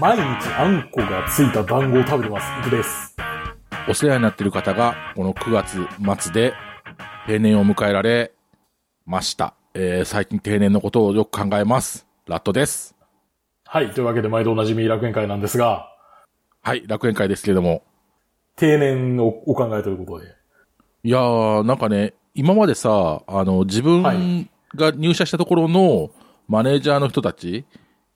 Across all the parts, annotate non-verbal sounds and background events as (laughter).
毎日あんこがついた団子を食べてます。いくです。お世話になっている方が、この9月末で定年を迎えられました。えー、最近定年のことをよく考えます。ラットです。はい。というわけで、毎度おなじみ楽園会なんですが、はい、楽園会ですけれども。定年をお考えということで。いやー、なんかね、今までさ、あの、自分はいが入社したところのマネージャーの人たち、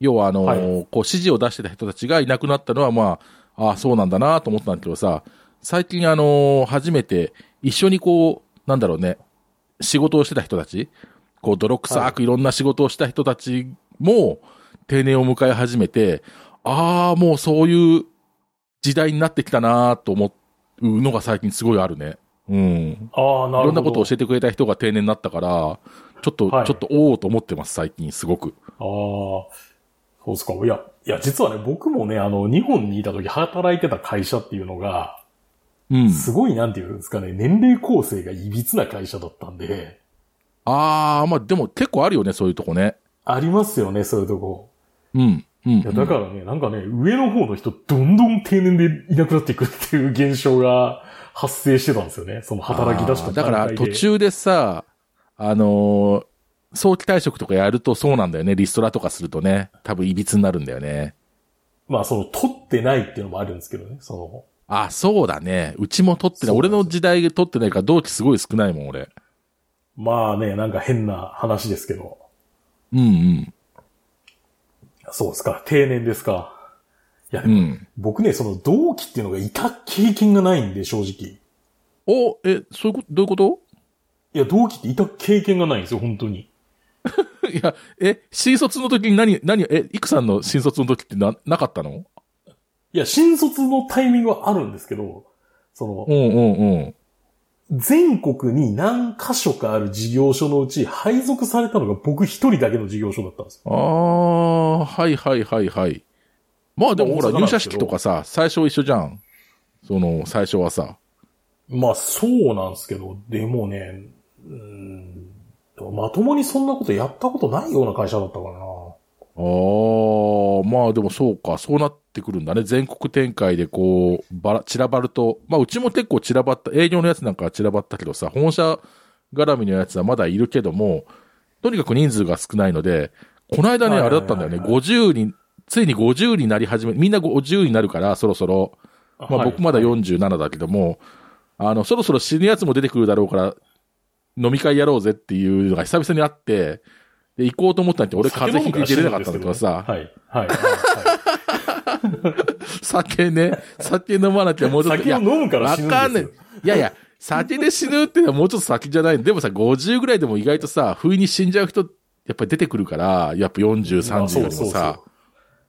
要はあの、はいこう指示を出してた人たちがいなくなったのは、まあ、ああ、そうなんだなと思ったんだけどさ、最近あの、初めて一緒にこう、なんだろうね、仕事をしてた人たち、こう、泥臭くいろんな仕事をした人たちも定年を迎え始めて、ああ、もうそういう時代になってきたなと思うのが最近すごいあるね。うん。ああ、ないるほど。ろんなことを教えてくれた人が定年になったから、ちょっと、はいちょっと、おおと思ってます、最近、すごく。ああ、そうですか。いや、いや、実はね、僕もね、あの、日本にいた時働いてた会社っていうのが、うん。すごい、なんていうんですかね、年齢構成がいびつな会社だったんで、あー、まあ、でも結構あるよね、そういうとこね。ありますよね、そういうとこ。うん。うん。いや、だからね、なんかね、上の方の人、どんどん定年でいなくなっていくっていう現象が発生してたんですよね。その働き出しただから、途。中でさ、あのー早期退職とかやるとそうなんだよね。リストラとかするとね。多分、いびつになるんだよね。まあ、その、取ってないっていうのもあるんですけどね、そあ、そうだね。うちも取ってない。俺の時代で取ってないから、同期すごい少ないもん、俺。の、まあね、なんか変な話ですけど。うんうん。そうですか、定年ですか。いや、でもうん。僕ね、その同期っていうのがいた経験がないんで、正直。お、え、そういうこと、どういうこと？いや、同期っていた経験がないんですよ、本当に。(laughs) いや、え、新卒の時に何、何、え、いくさんの新卒の時ってな、なかったの？いや、新卒のタイミングはあるんですけど、そのう、んうんうん。全国に何箇所かある事業所のうち配属されたのが僕一人だけの事業所だったんですよ。ああ、はいはいはいはい。まあでもほら、入社式とかさ、最初一緒じゃん。その、最初はさ。まあそうなんですけど、でもね、うーん、まともにそんなことやったことないような会社だったからな。ああ、まあでもそうか、そうなってくるんだね。全国展開でこう、ばら、散らばると、まあうちも結構散らばった、営業のやつなんかは散らばったけどさ、本社絡みのやつはまだいるけども、とにかく人数が少ないので、この間ね、はいはいはいはい。あれだったんだよね、50に、ついに50になり始め、みんな50になるから、そろそろ、まあはい僕まだ47だけども、あの、そろそろ死ぬやつも出てくるだろうから、飲み会やろうぜっていうのが久々にあって、で、行こうと思ったんだけど、俺風邪ひいて出れなかったんだけどさ、はい。はい。(laughs) 酒ね、酒飲まなきゃもうちょっと、酒を飲むからわ死ぬんですよ。かんない。いやいや、酒で死ぬっていうのはもうちょっと先じゃない。でもさ、50ぐらいでも意外とさ、不意に死んじゃう人、やっぱり出てくるから、やっぱ40、まあ30よりもさ、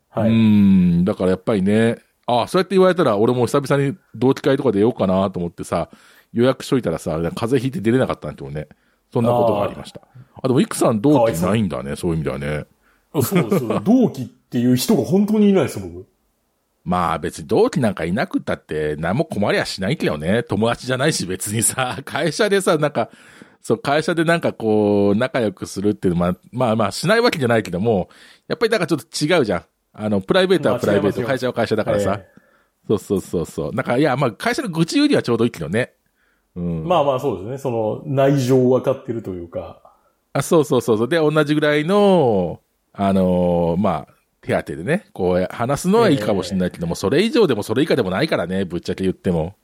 はい。うーん、だからやっぱりね、ああ、そうやって言われたら、俺も久々に同期会とかで出ようかなと思ってさ、予約しといたらさ、風邪ひいて出れなかったんだけどね。そんなことがありました。あでも、いくさん同期ないんだね、そういう意味ではね。そうです。(laughs) 同期っていう人が本当にいないですよ、僕。まあ別に同期なんかいなくったって何も困りゃしないけどね。友達じゃないし別にさ、(laughs) 会社でさ、なんか、そう、会社でなんかこう、仲良くするっていうのは、まあまあまあしないわけじゃないけども、やっぱりなんかちょっと違うじゃん。あの、プライベートはプライベート、会社は会社だからさ。えそうそうそうそう。なんか、いや、まあ会社の愚痴よりはちょうどいいけどね。うん。えまあまあそうですね。その、内情分かってるというか。あ、そうそうそうそう。で、同じぐらいの、あのーまあ、手当でね、こう、話すのはいいかもしれないけども、それ以上でもそれ以下でもないからね、ぶっちゃけ言っても。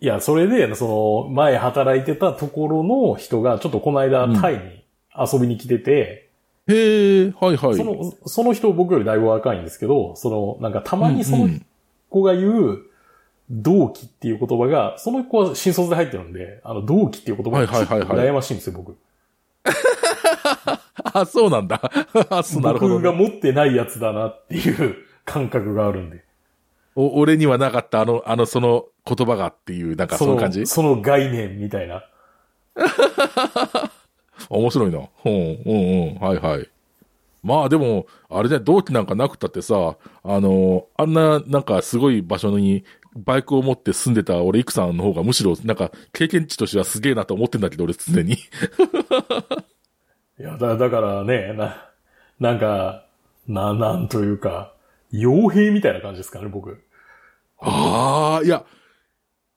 いや、それで、その、前働いてたところの人が、ちょっとこの間うんタイに遊びに来てて、へえ、はいはい。その、その人僕よりだいぶ若いんですけど、その、なんかたまにそのうんうん子が言う、同期っていう言葉が、その子は新卒で入ってるんで、あの、同期っていう言葉がはいはいはいはい羨ましいんですよ、僕。(laughs) あ、そうなんだ。(laughs) あ、そう、なるほどね、僕が持ってないやつだなっていう感覚があるんで。お俺にはなかったあの、あの、その言葉がっていう、なんかその感じ？その概念みたいな。(laughs) 面白いな。うん、うん、うん。はいはい。まあでも、あれね、同期なんかなくたってさ、あの、あんな、なんかすごい場所に、バイクを持って住んでた俺、イクさんの方がむしろ、なんか、経験値としてはすげえなと思ってんだけど、俺、常に。(laughs) いや、だ、だからね、な、なんか、な、なんというか、傭兵みたいな感じですかね、僕。ああ、いや、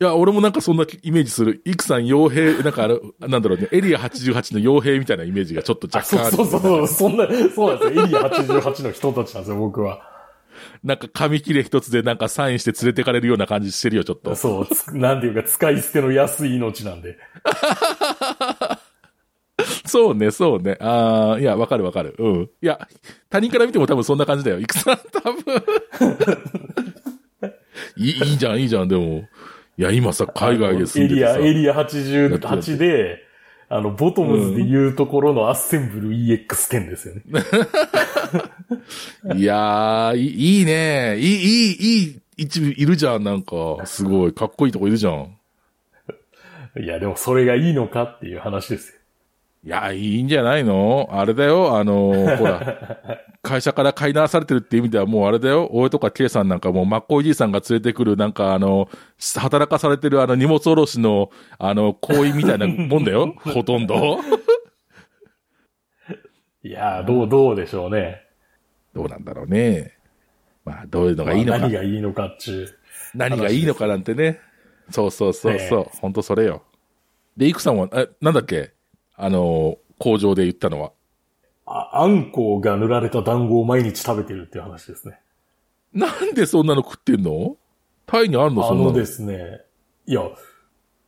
いや、俺もなんかそんなイメージする。イクさん傭兵、なんかあの、なんだろうね、エリア88の傭兵みたいなイメージがちょっと若干ある。そうそうそう、そんな、そうなんですよ。エリア88の人たちなんですよ、僕は。なんか紙切れ一つでなんかサインして連れてかれるような感じしてるよ、ちょっと。そう、なんていうか、使い捨ての安い命なんで。(laughs) そうね、そうね。ああ、いや、わかるわかる。うん。いや、他人から見ても多分そんな感じだよ。いくさん多分いい。いいじゃん、いいじゃん、でも。いや、今さ、海外で住んでてエリア、エリア88で、あの、ボトムズで言うところのアッセンブル EX10 ですよね。(laughs) いやーい、いいね。いい、いい、いい一部いるじゃん、なんか。すごい、かっこいいとこいるじゃん。いや、でもそれがいいのかっていう話ですよ。いや、いいんじゃないの？あれだよ、あの、ほら、(laughs) 会社から買い直されてるって意味ではもうあれだよ、俺とか K さんなんかもう、マッコイじいさんが連れてくる、なんかあの、働かされてるあの荷物下ろしの、あの、行為みたいなもんだよ、(laughs) ほとんど。(laughs) いや、どう、どうでしょうね。どうなんだろうね。まあ、どういうのがいいのか。何がいいのかっちゅう。何がいいのかなんてね。そうそうそうそう、ね、ほんとそれよ。で、イクさんは、え、なんだっけ？あの、工場で言ったのは。あ、あんこが塗られた団子を毎日食べてるっていう話ですね。なんでそんなの食ってんの？タイにあるのそんなの？あのですね、いや、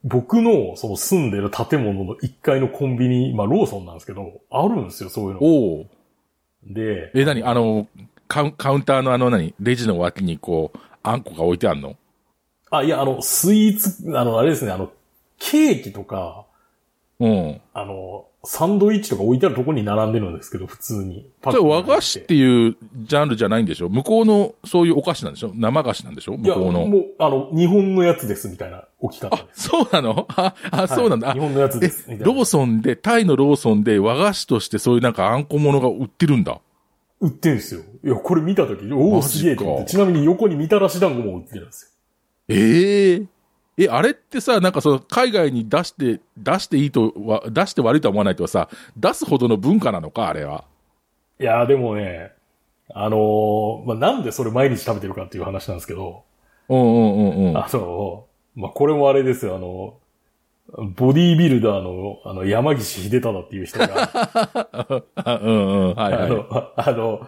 僕のその住んでる建物の1階のコンビニ、まあローソンなんですけど、あるんですよ、そういうの。おで、え、何？あの、カウカウンターのあの何？レジの脇にこう、あんこが置いてあるの？あ、いや、あの、スイーツ、あの、あれですね、あの、ケーキとか、うん。あの、サンドイッチとか置いてあるとこに並んでるんですけど、普通に。じゃ和菓子っていうジャンルじゃないんでしょ？向こうのそういうお菓子なんでしょ？生菓子なんでしょ向こうの。もう、あの、日本のやつですみたいな置き方あ、そうなの？あ、あ、そうなんだ。日本のやつですみたいな。ローソンで、タイのローソンで和菓子としてそういうなんかあんこものが売ってるんだ？売ってんすよ。いや、これ見たとき、おお、すげえと思って。ちなみに横にみたらし団子も売ってるんですよ。ええーえ、あれってさ、なんかその、海外に出して、出していいとは、出して悪いとは思わないとさ、出すほどの文化なのか、あれは。いや、でもね、あのー、まあ、なんでそれ毎日食べてるかっていう話なんですけど。うんうんうんうん。あのまあ、これもあれですよ、あの、ボディービルダーの、あの、山岸秀忠っていう人が。(laughs) うんうん、はいはい。あの、あの、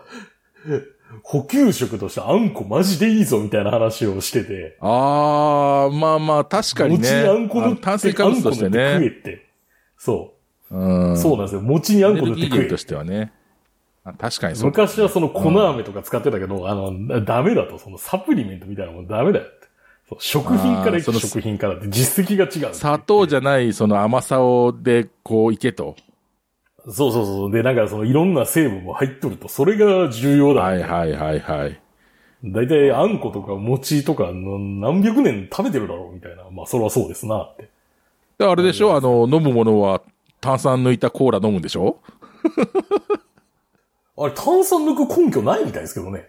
補給食としてあんこマジでいいぞみたいな話をしてて。あー、まあまあ確かにね。餅にあんこ塗って、炭水化物としてね。食えって。そう。うん。そうなんですよ。餅にあんこ塗って食え。としてはね。確かにそう、ね、昔はその粉飴とか使ってたけど、うん、あの、ダメだと、そのサプリメントみたいなもんダメだよって。食品から食品からって実績が違う。砂糖じゃないその甘さをでこういけと。そうそうそう。で、なんかそのいろんな成分も入っとると、それが重要だ、はいはいはいはい。だいたいあんことか餅とか何百年食べてるだろうみたいな。まあそれはそうですなって。であれでしょ？あの、飲むものは炭酸抜いたコーラ飲むんでしょ？あれ炭酸抜く根拠ないみたいですけどね。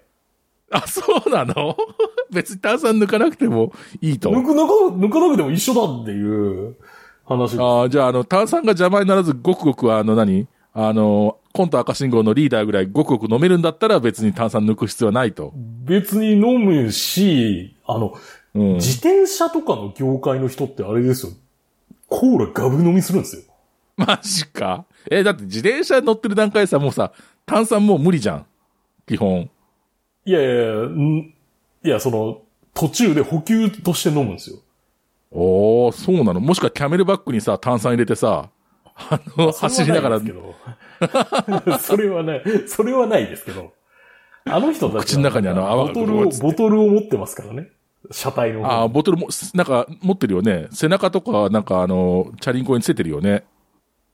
あ、そうなの？(laughs) 別に炭酸抜かなくてもいいと。抜く、抜か、抜かなくても一緒だっていう話。ああ、じゃあ、あの、炭酸が邪魔にならず、ごくごく、あの何、あの、コント赤信号のリーダーぐらいごくごく飲めるんだったら別に炭酸抜く必要はないと。別に飲むし、あの、うん、自転車とかの業界の人ってあれですよ。コーラガブ飲みするんですよ。(laughs) マジか？え、だって自転車乗ってる段階でさ、もうさ、炭酸もう無理じゃん。基本。いやいやいや、んいや、その、途中で補給として飲むんですよ。おー、そうなのもしくはキャメルバッグにさ、炭酸入れてさ、あの、走りながら。(laughs) それはない、それはないですけど。あの人たち口の中にあの泡ボトルを、ボトルを持ってますからね。車体の。ああ、ボトルも、なんか持ってるよね。背中とか、なんかあの、チャリンコにつけてるよね。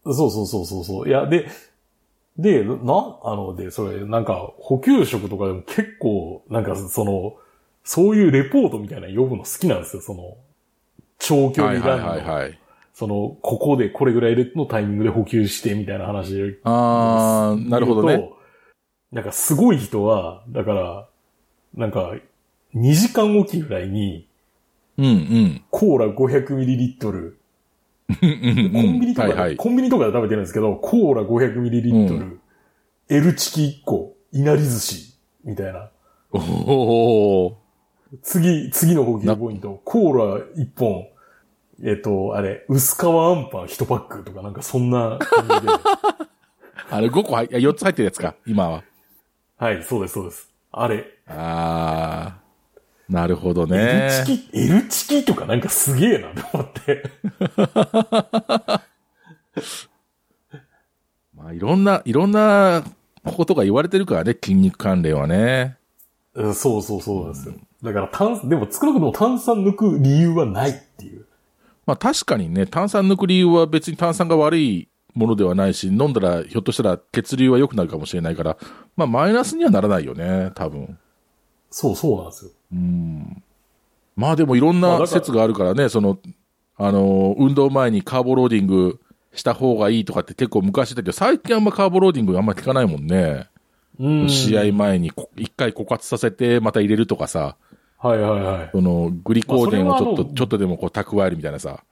そうそうそうそうそう。いや、で、で、な、あの、で、それ、なんか、補給食とかでも結構、なんか、その、そういうレポートみたいなの読むの好きなんですよ、その、長距離ランの。はいはいはい、はい。その、ここでこれぐらいのタイミングで補給してみたいな話で。ああ、なるほどね。なんかすごい人は、だから、なんか、2時間おきぐらいに、うんうん。コーラ 500ml。コンビニとか、はいはい、コンビニとかで食べてるんですけど、コーラ 500ml、うん、L チキ1個、いなり寿司、みたいな。おお次、次の補給ポイント。コーラ1本。えっと、あれ、薄皮あんパン1パックとかなんかそんな感じで。(laughs) あれ5個入、いや4つ入ってるやつか、今は。はい、そうです、そうです。あれ。あー、なるほど L ね。チキ、L チキとかなんかすげえなと思って。(laughs) まあ、いろんな、いろんなことが言われてるからね、筋肉関連はね。うんそうそうそうなんですよ。だから炭、でも少なくとも炭酸抜く理由はないっていう。まあ確かにね、炭酸抜く理由は別に炭酸が悪いものではないし、飲んだらひょっとしたら血流は良くなるかもしれないから、まあマイナスにはならないよね、多分。そうそうなんですよ。まあでもいろんな説があるからね、その、あの、運動前にカーボローディングした方がいいとかって結構昔だけど、最近あんまカーボローディングあんま聞かないもんね。うん。試合前にこ一回枯渇させてまた入れるとかさ、はいはいはい。そのグリコーデンをちょっと、ちょっとでもこう蓄えるみたいなさ。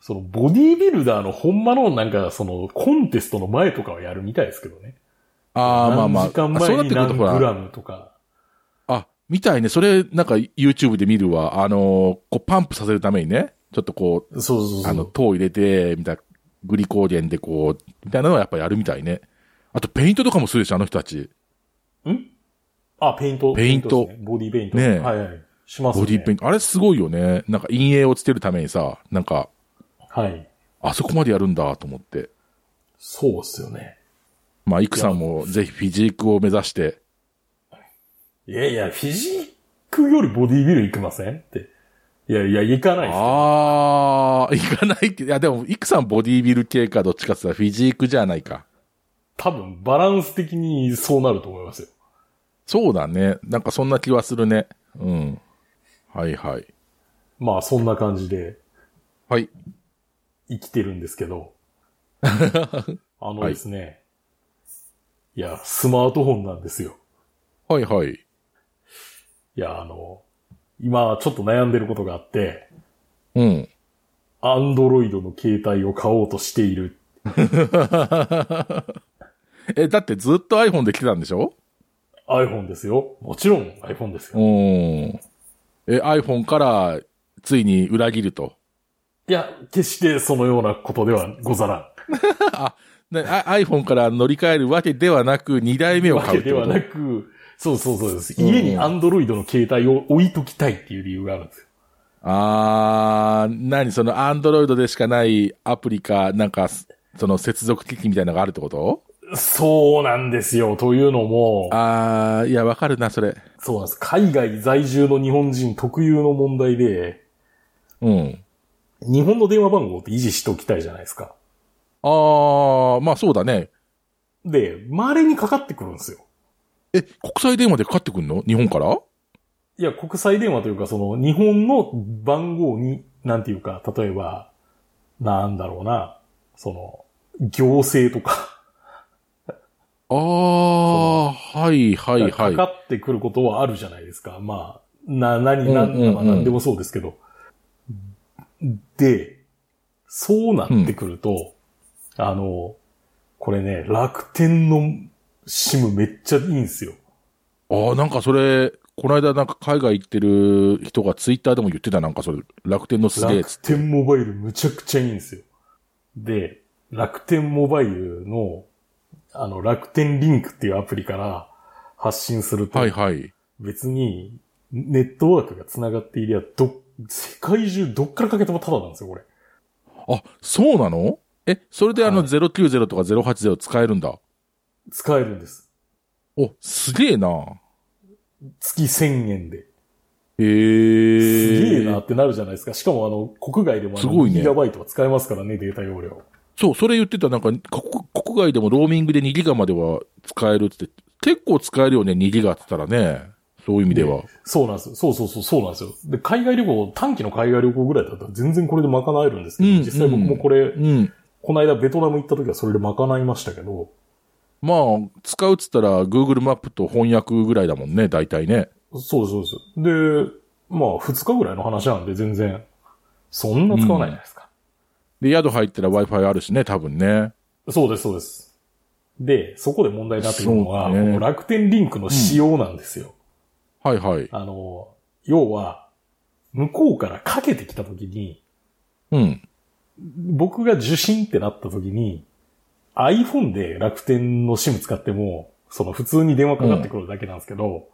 その、ボディービルダーのほんまのなんか、その、コンテストの前とかはやるみたいですけどね。ああ、まあまあ。何時間前に何グラムとか。あ、みたいね。それ、なんか YouTube で見るわ。あのーこうパンプさせるためにね、ちょっとこう、そうそうそう。あの、糖入れて、みたいな、グリコーゲンでこう、みたいなのはやっぱやるみたいね。あと、ペイントとかもするでしょ、あの人たち。ん？あ、ペイント。ペイントボディペイント。ねえはいはい。しますね。ボディペイント。あれすごいよね。なんか陰影をつけるためにさ、なんか、はい。あそこまでやるんだと思って。そうっすよね。まあ、イクさんもぜひフィジークを目指して、いやいや、フィジークよりボディービル行きませんって。いやいや、行かないっすよ。ああ、行かないって、いやでも、イクさんボディービル系かどっちかって言ったらフィジークじゃないか。多分、バランス的にそうなると思いますよ。そうだね。なんかそんな気はするね。うん。はいはい。まあ、そんな感じではい。生きてるんですけど。(laughs) あのですね。い、や、スマートフォンなんですよ。はいはい。いや、あの、今ちょっと悩んでることがあって、うん。アンドロイドの携帯を買おうとしている。(laughs) え、だってずっと iPhone で来てたんでしょ？iPhone ですよ。もちろん iPhone ですうよ。ん。え、iPhone からついに裏切ると？いや、決してそのようなことではござらん。(laughs) ね、あ iPhone から乗り換えるわけではなく、2台目をわ買うってこと？けではなく、そうそうそうです。うん家にアンドロイドの携帯を置いときたいっていう理由があるんですよ。あー、何？その Android でしかないアプリか、なんか、その接続機器みたいなのがあるってこと？そうなんですよ。というのも、あー、いや、わかるな、それ。そうなんです。海外在住の日本人特有の問題で、うん。日本の電話番号って維持しておきたいじゃないですか。あー、まあそうだね。で、稀にかかってくるんですよ。え、国際電話でかかってくんの？日本から？いや、国際電話というか、その、日本の番号に、なんていうか、例えば、なんだろうな、その、行政とか、あー、はいはいはかい。かってくることはあるじゃないですか。まあ、な、何、うんなん、うんうんまあ何でもそうですけど。で、そうなってくると、あの、これね、楽天の SIM めっちゃいいんですよ。あー、なんかそれ、この間なんか海外行ってる人がツイッターでも言ってた、なんかそれ、楽天のすげえ楽天モバイルむちゃくちゃいいんですよ。で、楽天モバイルの、あの、楽天リンクっていうアプリから発信すると、はいはい。別にネットワークが繋がっていりゃ、ど、世界中どっからかけてもタダなんですよ、これ。あ、そうなの？え、それであのはい090とか080使えるんだ？使えるんです。お、すげえな。月1000円で。へすえ。げえなってなるじゃないですか。しかもあの、国外でもあのすごいねギガバイトは使えますからね、データ容量。そう、それ言ってた、なんか、国国外でもローミングで2ギガまでは使えるって結構使えるよね、2ギガって言ったらね。そういう意味では。そうなんですよ。そうそうそう、そうなんですよ。で、海外旅行、短期の海外旅行ぐらいだったら全然これで賄えるんですけど、うん実際僕もこれ、うん。この間ベトナム行った時はそれで賄いましたけど、まあ、使うっつったら、Google マップと翻訳ぐらいだもんね、大体ね。そうそうです。で、まあ、二日ぐらいの話なんで全然、そんな使わないじゃないですか。で、宿入ったら Wi-Fi あるしね、多分ね。そうです、そうです。で、そこで問題になってくるのは、ね楽天リンクの仕様なんですよ。はいはい。あの、要は、向こうからかけてきた時に、うん。僕が受信ってなった時に、iPhone で楽天の SIM 使っても、その普通に電話かかってくるだけなんですけど、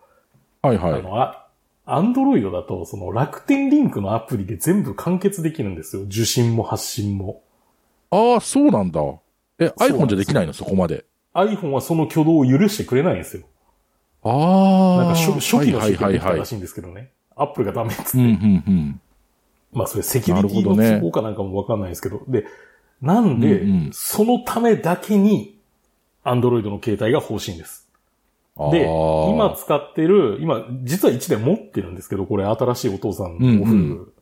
はいはい。あの、あ、アンドロイドだと、その楽天リンクのアプリで全部完結できるんですよ。受信も発信も。ああ、そうなんだ。え、iPhone じゃできないの？そこまで。iPhone はその挙動を許してくれないんですよ。ああ。なんか初初期のはい初期。できたらしいんですけどね。アップルがダメっつって。うん、うん、うん。まあそれセキュリティの都合かなんかもわかんないですけど。で、なんで、うんうんそのためだけに、アンドロイドの携帯が欲しいんです。で、今使ってる、今、実は1台持ってるんですけど、これ新しいお父さんのオフ、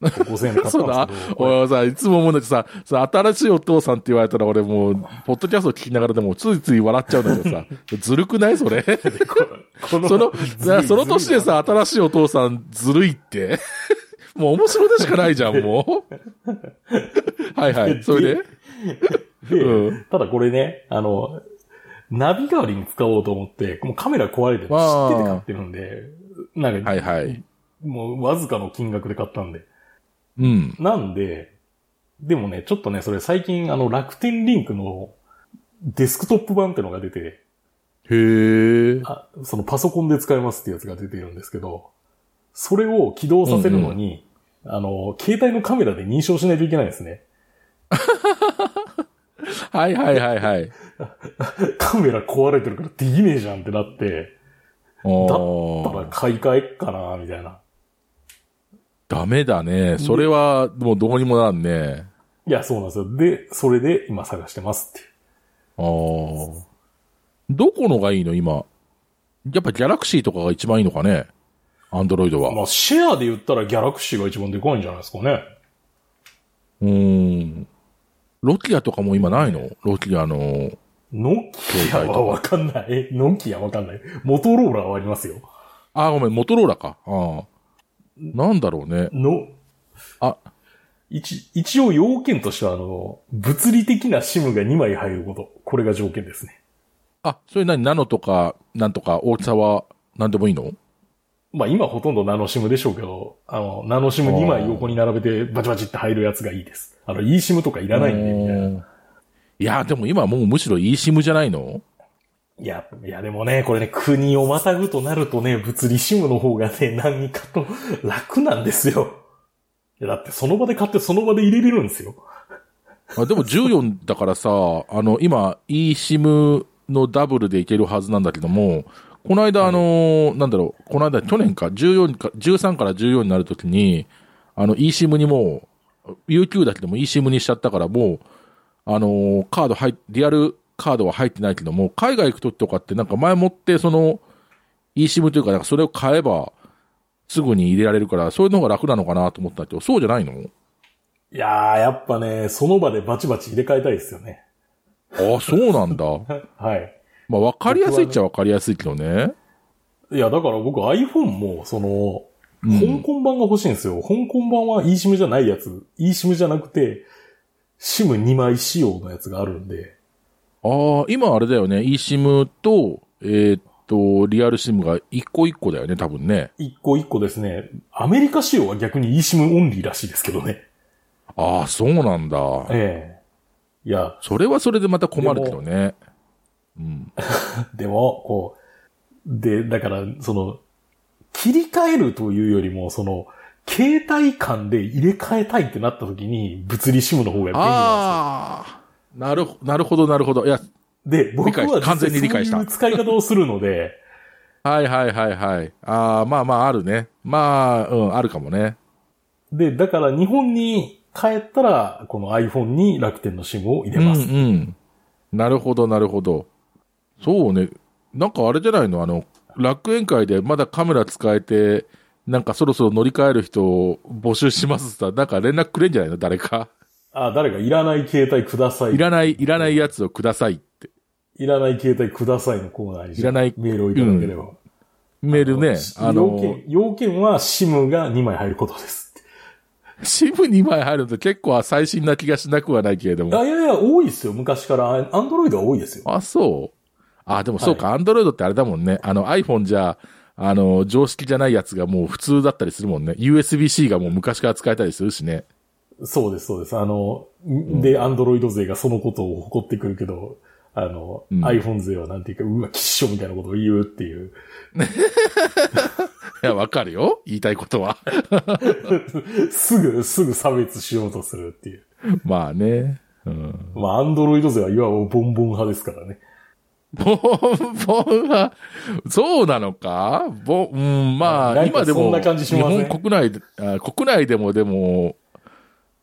5000円で買ったそうだんですけど、これ俺はさ、いつも思うんだけどさ、さ、新しいお父さんって言われたら俺もう、ポッドキャスト聞きながらでもついつい笑っちゃうんだけどさ、ずるくないそれ？(laughs) その、その年でさ、新しいお父さんずるいって。(laughs) もう面白でしかないじゃん、もう。(laughs) はいはい。それでで、うんただこれね、あの、ナビ代わりに使おうと思って、もうカメラ壊れて知ってて買ってるんで、なんか、はいはい。もうわずかの金額で買ったんで。うん。なんで、でもね、ちょっとね、それ最近あの楽天リンクのデスクトップ版ってのが出て、へえ。あそのパソコンで使えますってやつが出てるんですけど、それを起動させるのに、あの、携帯のカメラで認証しないといけないんですね。(laughs) はいはいはいはい。(laughs) カメラ壊れてるからできねえじゃんってなって、おだったらー買い替えっかな、みたいな。ダメだね。それは、もうどうにもなんね。いや、そうなんですよ。で、それで今探してますって。ああ。どこのがいいの今？やっぱギャラクシーとかが一番いいのかね？アンドロイドは。まあ、シェアで言ったらギャラクシーが一番でかいんじゃないですかね。うーん。ロキアとかも今ないの？ロキアの。ノキアはわかんない。ノキアわかんない。モトローラはありますよ。あ、ごめん、モトローラか。ああ。なんだろうね。の、あ、一、一応要件としては、あの、物理的な SIM が2枚入ること。これが条件ですね。あ、それ何？ナノとか、なんとか大きさは何でもいいの？まあ今ほとんどナノ SIM でしょうけど、あの、ナノ SIM2 枚横に並べてバチバチって入るやつがいいです。あの、eSIM とかいらないんで、みたいな。いや、でも今もうむしろ eSIM じゃないの？いや、いやでもね、これね、国をまたぐとなるとね、物理 SIM の方がね、何かと楽なんですよ。いや、だってその場で買ってその場で入れれるんですよ。あでも14だからさ、あの、今 eSIM のダブルでいけるはずなんだけども、この間、あの、なんだろう、この間、去年か、14か、13から14になるときに、あの、eSIM にもう、UQ だけども eSIM にしちゃったから、もう、あの、カード入っ、リアルカードは入ってないけども、海外行くときとかってなんか前もって、その、eSIM というか、なんかそれを買えば、すぐに入れられるから、そういうのが楽なのかなと思ったけど、そうじゃないの？いやー、やっぱね、その場でバチバチ入れ替えたいですよね。ああ、そうなんだ。(laughs) はい。まあ、わかりやすいっちゃわかりやすいけどね。いや、だから僕 iPhone も、その、うん香港版が欲しいんですよ。香港版は eSIM じゃないやつ。eSIM じゃなくて、SIM2 枚仕様のやつがあるんで。ああ、今あれだよね。eSIM と、えーっと、リアル SIM が一個一個だよね、多分ね。一個一個ですね。アメリカ仕様は逆に eSIM オンリーらしいですけどね。ああ、そうなんだ。ええいや、それはそれでまた困るけどね。うん。(laughs) でも、こう、で、だから、その、切り替えるというよりも、その、携帯間で入れ替えたいってなった時に、物理 SIM の方が便利なんああ、なるほ、なるほど、なるほど。いや、ですよ。で、僕は完全に理解したそういう使い方をするので、はいはいはいはい。ああ、まあまああるね。まあ、うん、あるかもね。で、だから日本に帰ったら、この iPhone に楽天の SIM を入れうんます。うん。なるほど、なるほど。そうね。なんかあれじゃないの？あの、楽園会でまだカメラ使えて、なんかそろそろ乗り換える人を募集しますさ、なんか連絡くれんじゃないの？誰か。あ、誰かいらない携帯ください。いらない、いらないやつをくださいって。いらない携帯くださいのコーナーに。いらないメールをいただければ。メールね、あ要の、件、要件は SIM が2枚入ることです。シム2枚入ると結構最新な気がしなくはないけれども。あ、いやいや、多いですよ。昔から。アンドロイドは多いですよ。あ、そうあ、でもそうか、アンドロイドってあれだもんね。あの iPhone じゃ、あの、常識じゃないやつがもう普通だったりするもんね。USB-C がもう昔から使えたりするしね。そうです、そうです。あの、で、アンドロイド勢がそのことを誇ってくるけど、あの、うん iPhone 勢はなんていうか、うわ、きっしょみたいなことを言うっていう。(laughs) いや、わかるよ。言いたいことは。(laughs) すぐ、すぐ差別しようとするっていう。まあね。うん。まあ、アンドロイド勢はいわばボンボン派ですからね。ボンボンは、そうなのか？ボン、うん、まあ、今でも、日本国内で、あ国内でもでも、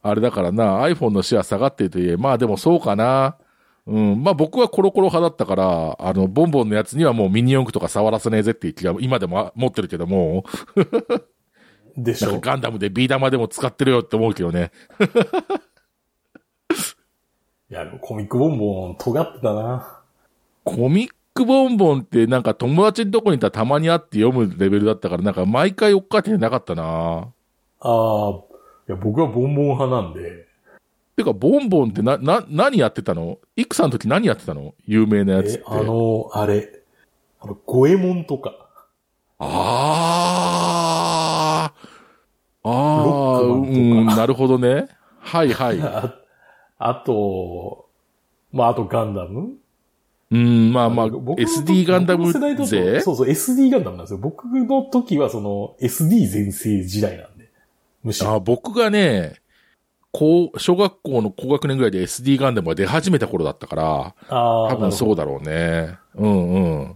あれだからな、iPhone のシェア下がってるといえ、まあでもそうかな。うん、まあ僕はコロコロ派だったから、あの、ボンボンのやつにはもうミニ四駆とか触らせねえぜっていう気が今でも持ってるけども、(laughs) でしょガンダムでビー玉でも使ってるよって思うけどね。いや、でもコミックボンボン尖ってたな。コミックボンボンってなんか友達のとこにいたらたまに会って読むレベルだったから、なんか毎回追っかけてなかったなああ、いや、僕はボンボン派なんで、てか、ボンボンってな、な、何やってたの？イクさんの時何やってたの？有名なやつって。え、あの、あれ、あの、ゴエモンとか、あー。あー、ロックマンとかうん、なるほどね。はいはい。(laughs) ああと、まあ、あとガンダムうん、まあまあ、SD ガンダム勢？そうそう、SD ガンダムなんですよ。僕の時はその SD 全盛時代なんで。むしろ。あ僕がね、こう、小学校の高学年ぐらいで SD ガンダムが出始めた頃だったから、ああ、多分そうだろうね。うんうん。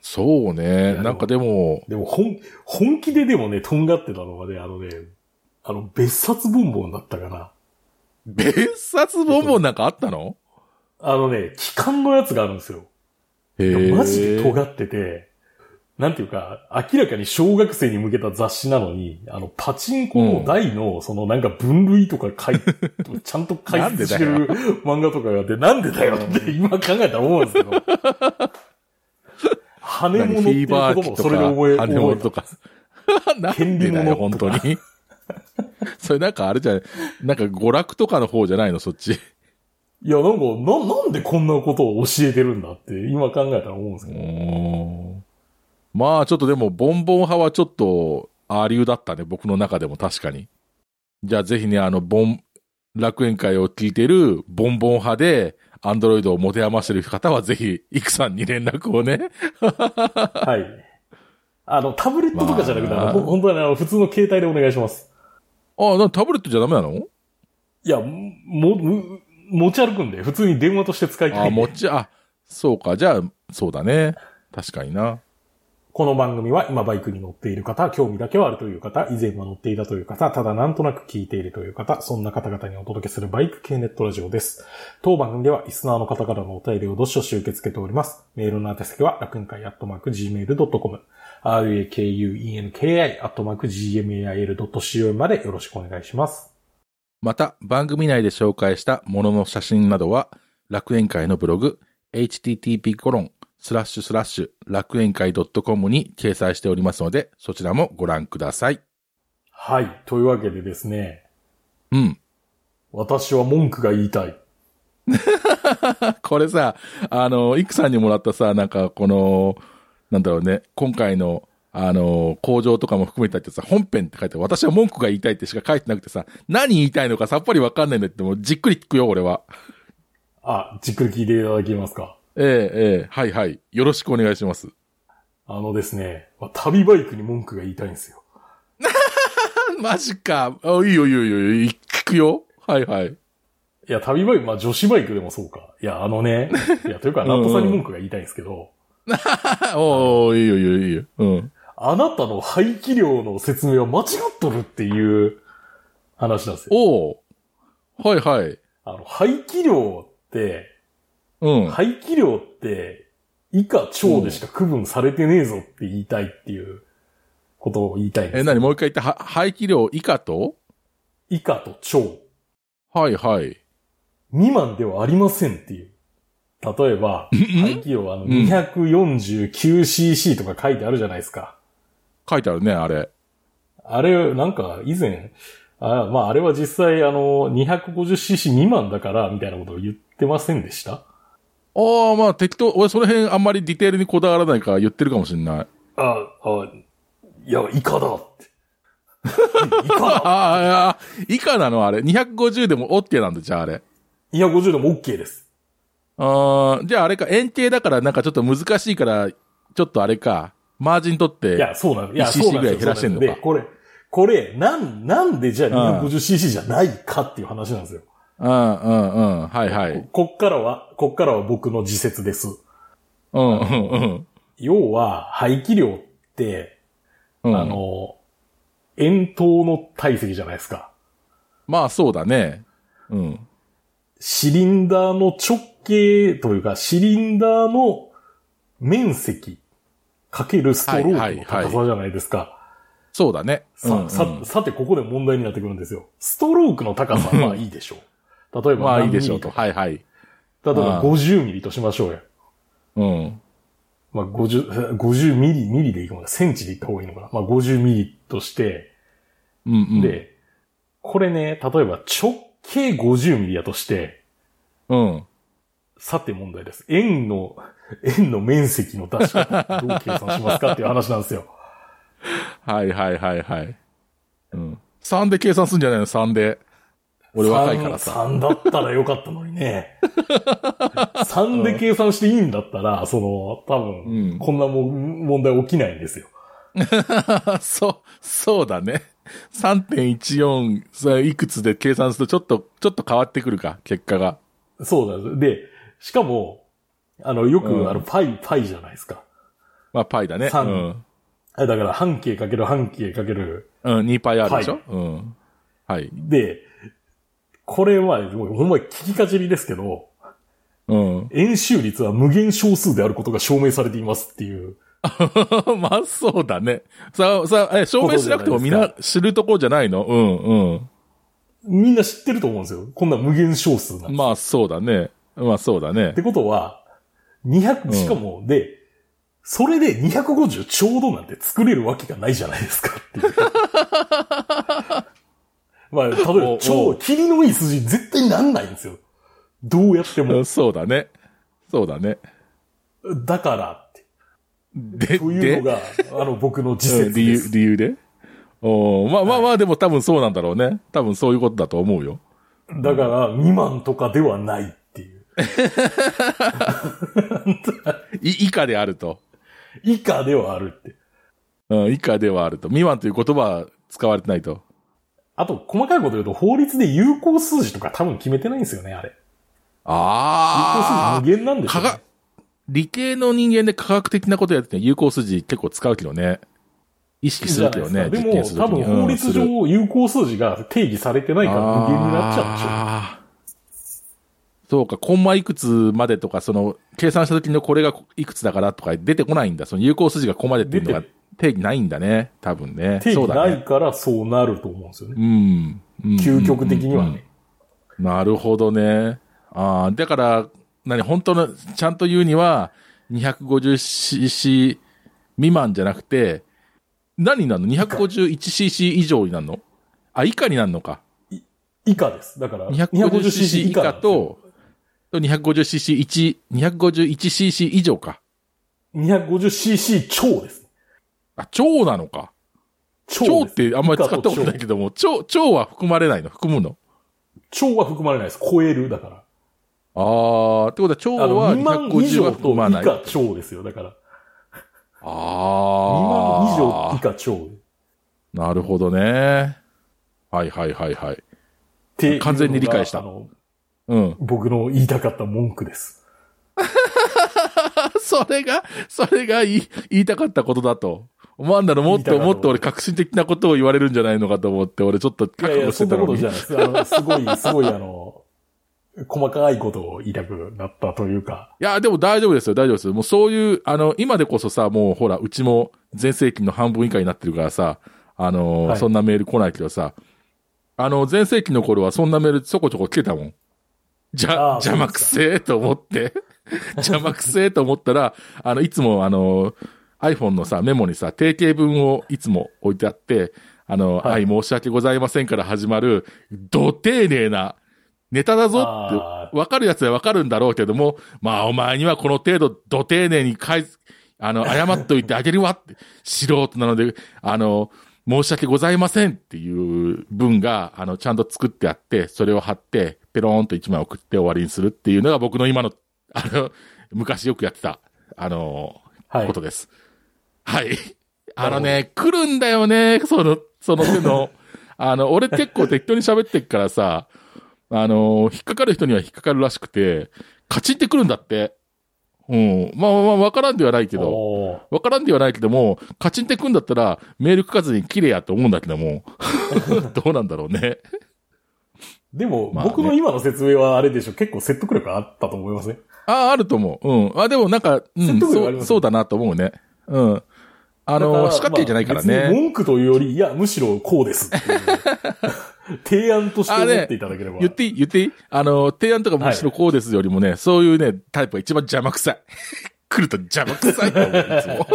そうね。やなんかでも、でも、本、本気ででもね、とんがってたのはね、あのね、あの、別冊ボンボンだったかな。別冊ボンボンなんかあったの？あのね、機関のやつがあるんですよ。マジで尖ってて、なんていうか、明らかに小学生に向けた雑誌なのに、あの、パチンコの台の、そのなんか分類とか書い、(laughs) ちゃんと解説してる漫画とかがあって、なんでだよって今考えたら思うんですけど。(laughs) 羽物っていうィーとか、それで覚え、羽。物とか。権利物とか当に。(laughs) それなんかあれじゃない、なんか娯楽とかの方じゃないの、そっち。いや、なんか、な、なんでこんなことを教えてるんだって、今考えたら思うんですけど。まあ、ちょっとでも、ボンボン派はちょっと、アーリューだったね、僕の中でも確かに。じゃあぜひね、あの、ボン、楽園会を聞いてる、ボンボン派で、アンドロイドを持て余してる方はぜひ、イクさんに連絡をね。(laughs) はい。あの、タブレットとかじゃなくて、まあ本当にあの、普通の携帯でお願いします。ああ、なタブレットじゃダメなの？いや、も、む持ち歩くんで、普通に電話として使いたああ、いんで。持ち、あ、そうか、じゃあ、そうだね。確かにな。この番組は今バイクに乗っている方、興味だけはあるという方、以前は乗っていたという方、ただなんとなく聞いているという方、そんな方々にお届けするバイク系ネットラジオです。当番組ではリスナーの方からのお便りをどしどし受け付けております。メールの宛先は楽園会アットマーク gmail.com、rakuenki アットマーク gmail.co までよろしくお願いします。また、番組内で紹介したものの写真などは、楽園会のブログ、http コロンスラッシュスラッシュ楽園会 .com に掲載しておりますので、そちらもご覧ください。はい。というわけでですね、うん。私は文句が言いたい。(laughs) これさ、あの、イクさんにもらったさ、なんかこの、なんだろうね、今回の、あの、工場とかも含めたってさ、本編って書いて私は文句が言いたいってしか書いてなくてさ、何言いたいのかさっぱりわかんないんだって、もうじっくり聞くよ、俺は。あ、じっくり聞いていただけますか？ええ、ええ、はいはい。よろしくお願いします。あのですね、まあ旅バイクに文句が言いたいんですよ。(laughs) マジか。あ、いいよいいよいいよ。聞くよ。はいはい。いや、旅バイク、まあ女子バイクでもそうか。いや、あのね、いや、というか、(laughs) ナットさんに文句が言いたいんですけど、(laughs) おー、いいよいいよいいよ。うん。あなたの排気量の説明は間違っとるっていう話なんですよ。おー。はいはい。あの、排気量って、うん。排気量って、以下超でしか区分されてねえぞって言いたいっていうことを言いたいんでえ、す。なにもう一回言って、は排気量以下と？以下と超。はいはい。未満ではありませんっていう。例えば、排気量あの 249cc とか書いてあるじゃないですか。書いてあるね、あれ。あれ、なんか以前、あまああれは実際あの 250cc 未満だからみたいなことを言ってませんでした？ああ、まあ適当、俺その辺あんまりディテールにこだわらないから言ってるかもしれない。あ、あ、いや、イカだって。(laughs) イカだああ、いや、以下なの？あれ。250でも OK なんだ、じゃああれ。250でも OK です。ああ、じゃああれか、円形だからなんかちょっと難しいから、ちょっとあれか、マージン取って。いや、そうなんいや、1cc そうなんですよぐらい減らしてんのかでこれ、これ、なん、なんでじゃあ 250cc じゃないかっていう話なんですよ。うん、うん、うん。はいはい。こっからは、こっからは僕の自説です。うん、うん、うん。要は、排気量って、うん、あの、円筒の体積じゃないですか。まあそうだね。うん。シリンダーの直径というか、シリンダーの面積かけるストロークの高さじゃないですか。そうだね。さ、うんうんさ、さてここで問題になってくるんですよ。ストロークの高さはまあいいでしょう。例えばまあいい何でしょうと。はいはい。例えば50ミリとしましょうよ。うん。まあ50、50ミリ、ミリでいいか。センチでいった方がいいのかな？まあ50ミリとして、うんうん。、で、これね、例えば直径50ミリやとして、うん。さて問題です。円の、円の面積の出し方、どう計算しますかっていう話なんですよ。はいはいはいはい。うん。3で計算すんじゃないの ?3 で。俺若いからさ。3だったらよかったのにね。(laughs) 3で計算していいんだったら、その、多分、うんこんなもん問題起きないんですよ。(laughs) そう、そうだね。3.14、それいくつで計算するとちょっと、ちょっと変わってくるか、結果が。そうなんです。で、しかも、あの、よく、うんあの、パイ、パイじゃないですか。まあ、パイだね。三うん。あだから、半径かける半径かける。うん、2パイあるでしょ？はうん。はい。で、これは、もうほんまに聞きかじりですけど、うん。円周率は無限小数であることが証明されていますっていう。(laughs) まあ、そうだね。さあ、さあ、え、証明しなくてもみんな知るところじゃないの？うん、みんな知ってると思うんですよ。こんな無限小数なんうん。まあ、そうだね。まあ、そうだねっ。てことは、200、しかも、で、それで250ちょうどなんて作れるわけがないじゃないですかっていう。(laughs) まあ、例えおば、う超、霧のいい数字絶対なんないんですよ。どうやってもうん。そうだね。そうだね。だからって。で、というので、が、あの、僕の自うん理由、説です。理由で？おーまあまあまあ、でも多分そうなんだろうね。多分そういうことだと思うよ。だから、未満とかではな。い (laughs) (laughs) 以下であると。以下ではあるって。うん、以下ではあると。未満という言葉は使われてないと。あと、細かいこと言うと、法律で有効数字とか多分決めてないんですよね、あれ。有効あ数字無限なんでしょう、科学ね。理系の人間で科学的なことやってて有効数字結構使うけどね。意識するけどね。ですかでも、多分法律上有効数字が定義されてないから無限になっちゃうんでしょそうか、コンマいくつまでとか、その、計算した時のこれがいくつだからとか出てこないんだ。その有効数字がここまでっていうのが出定義ないんだね。多分ね。定義な。いからそうなると思うんですよね。うん。うん究極的にはね。なるほどね。ああ、だから、何、本当の、ちゃんと言うには、250cc 未満じゃなくて、何になるの ?251cc 以上になるの？あ、以下になるのか。以下です。だから、250cc 以下と、250cc1、251cc 以上か。250cc 超です。あ、超なのか。超ってあんまり使ったことないけども、超、超は含まれないの？含むの？超は含まれないです。超える。だから。あー、ってことは超は未満以250は含まない。以下超ですよ。だから。未満以あー。上以下超。なるほどね。はいはいはいはい。完全に理解したあの、うん。僕の言いたかった文句です。(laughs) それが、それが言い言いたかったことだと。思わんだろ、もっともっと俺革新的なことを言われるんじゃないのかと思って、俺ちょっといやいや、覚悟しそんなてたのに。ことじゃないです。あの、すごい、(laughs) すごいあの、細かいことを言いたくなったというか。いや、でも大丈夫ですよ、大丈夫ですよ。もうそういう、あの、今でこそさ、もうほら、うちも全盛期の半分以下になってるからさ、あの、はいそんなメール来ないけどさ、あの、全盛期の頃はそんなメールちょこちょこ来てたもん。じゃ、邪魔くせえと思って、(laughs) 邪魔くせえと思ったら、あの、いつもあの、iPhone のさ、メモにさ、定型文をいつも置いてあって、あの、ははいい、申し訳ございませんから始まる、ど丁寧な、ネタだぞあって、わかるやつはわかるんだろうけども、まあお前にはこの程度、ど丁寧に返す、あの、謝っといてあげるわって、素人なので、あの、申し訳ございませんっていう文が、あの、ちゃんと作ってあって、それを貼って、ペローンと一枚送って終わりにするっていうのが僕の今の、あの、昔よくやってた、あの、はいことです。はい。あのね、来るんだよね、その、その手の。(laughs) あの、俺結構適当に喋ってっからさ、あの、引っかかる人には引っかかるらしくて、カチンってくるんだって。うん。まあまあまあ、わからんではないけど、わからんではないけども、カチンってくんだったら、メール書かずに綺麗やと思うんだけども、(laughs) どうなんだろうね。でも、まあね僕の今の説明はあれでしょ、結構説得力あったと思いますね。ああ、あると思う。うん。あ、でもなんか、うん、説得力あそう、りますそうだなと思うね。うん。あだの、ら四角形じゃないからまあ。文句というより、いや、むしろこうです (laughs) 提案として思っていただければ。言っていい？言っていい？あの、提案とかむしろこうですよりもね、そういうね、タイプが一番邪魔くさい。(laughs) 来ると邪魔くさいと思う、いつも。